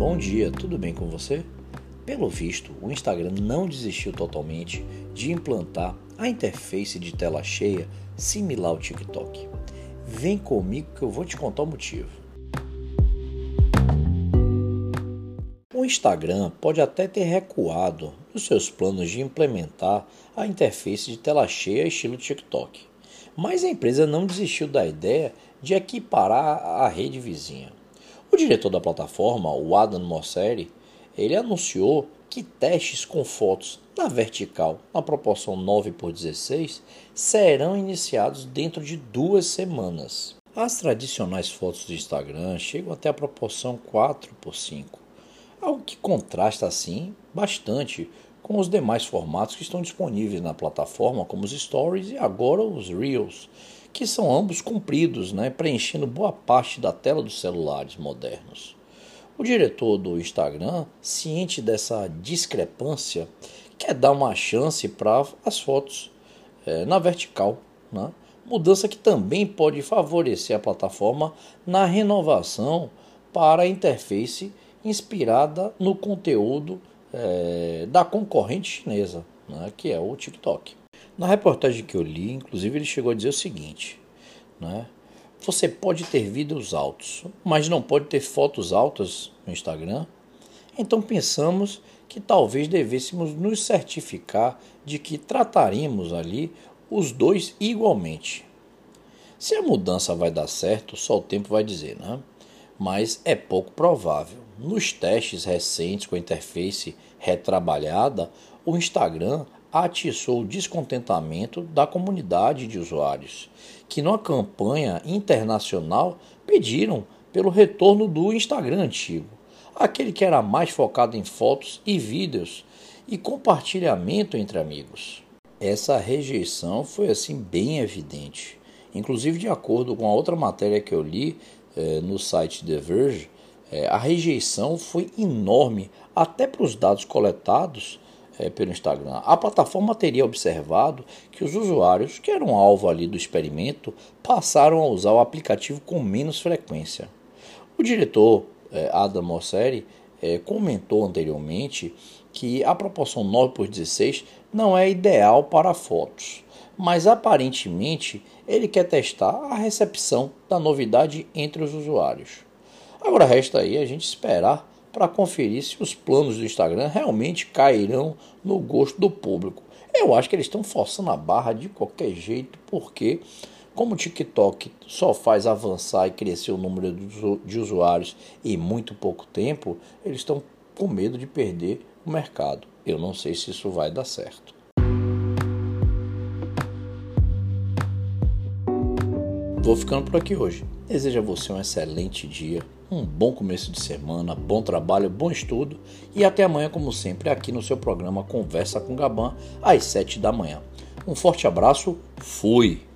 Bom dia, tudo bem com você? Pelo visto, o Instagram não desistiu totalmente de implantar a interface de tela cheia similar ao TikTok. Vem comigo que eu vou te contar o motivo. O Instagram pode até ter recuado nos seus planos de implementar a interface de tela cheia estilo TikTok, mas a empresa não desistiu da ideia de equiparar a rede vizinha. O diretor da plataforma, o Adam Mosseri, ele anunciou que testes com fotos na vertical, na proporção 9 por 16, serão iniciados dentro de duas semanas. As tradicionais fotos do Instagram chegam até a proporção 4 por 5, algo que contrasta assim bastante com os demais formatos que estão disponíveis na plataforma, como os Stories e agora os Reels, que são ambos compridos, né, preenchendo boa parte da tela dos celulares modernos. O diretor do Instagram, ciente dessa discrepância, quer dar uma chance para as fotos é, na vertical, né? mudança que também pode favorecer a plataforma na renovação para a interface inspirada no conteúdo é, da concorrente chinesa, né? que é o TikTok. Na reportagem que eu li, inclusive, ele chegou a dizer o seguinte: né? Você pode ter vídeos altos, mas não pode ter fotos altas no Instagram? Então pensamos que talvez devêssemos nos certificar de que trataríamos ali os dois igualmente. Se a mudança vai dar certo, só o tempo vai dizer, né? Mas é pouco provável. Nos testes recentes com a interface retrabalhada, o Instagram atiçou o descontentamento da comunidade de usuários, que numa campanha internacional pediram pelo retorno do Instagram antigo, aquele que era mais focado em fotos e vídeos e compartilhamento entre amigos. Essa rejeição foi assim bem evidente. Inclusive, de acordo com a outra matéria que eu li eh, no site The Verge, eh, a rejeição foi enorme até para os dados coletados é, pelo Instagram, a plataforma teria observado que os usuários que eram alvo ali do experimento passaram a usar o aplicativo com menos frequência. O diretor é, Adam Mosseri é, comentou anteriormente que a proporção 9 por 16 não é ideal para fotos, mas aparentemente ele quer testar a recepção da novidade entre os usuários. Agora resta aí a gente esperar para conferir se os planos do Instagram realmente cairão no gosto do público. Eu acho que eles estão forçando a barra de qualquer jeito, porque como o TikTok só faz avançar e crescer o número de usuários em muito pouco tempo, eles estão com medo de perder o mercado. Eu não sei se isso vai dar certo. Vou ficando por aqui hoje. Desejo a você um excelente dia um bom começo de semana, bom trabalho, bom estudo e até amanhã, como sempre, aqui no seu programa Conversa com Gaban, às 7 da manhã. Um forte abraço, fui!